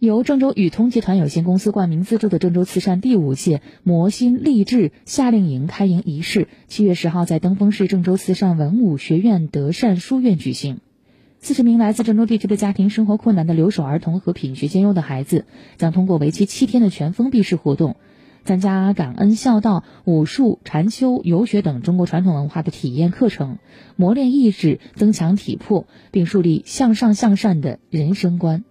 由郑州宇通集团有限公司冠名资助的郑州慈善第五届魔心励志夏令营开营仪式，七月十号在登封市郑州慈善文武学院德善书院举行。四十名来自郑州地区的家庭生活困难的留守儿童和品学兼优的孩子，将通过为期七天的全封闭式活动，参加感恩孝道、武术、禅修、游学等中国传统文化的体验课程，磨练意志，增强体魄，并树立向上向善的人生观。